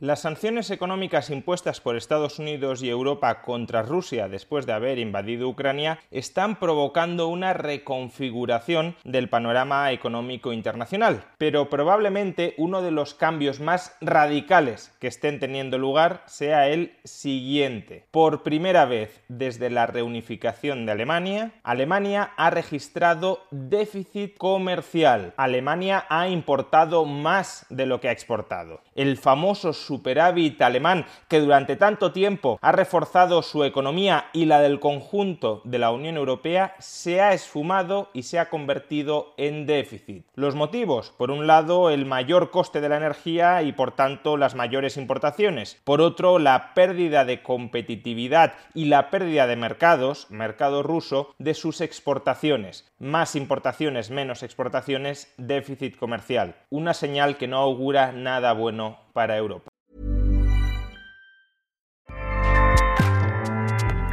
Las sanciones económicas impuestas por Estados Unidos y Europa contra Rusia después de haber invadido Ucrania están provocando una reconfiguración del panorama económico internacional. Pero probablemente uno de los cambios más radicales que estén teniendo lugar sea el siguiente. Por primera vez desde la reunificación de Alemania, Alemania ha registrado déficit comercial. Alemania ha importado más de lo que ha exportado. El famoso superávit alemán que durante tanto tiempo ha reforzado su economía y la del conjunto de la Unión Europea se ha esfumado y se ha convertido en déficit. Los motivos, por un lado, el mayor coste de la energía y por tanto las mayores importaciones. Por otro, la pérdida de competitividad y la pérdida de mercados, mercado ruso, de sus exportaciones. Más importaciones, menos exportaciones, déficit comercial. Una señal que no augura nada bueno para Europa.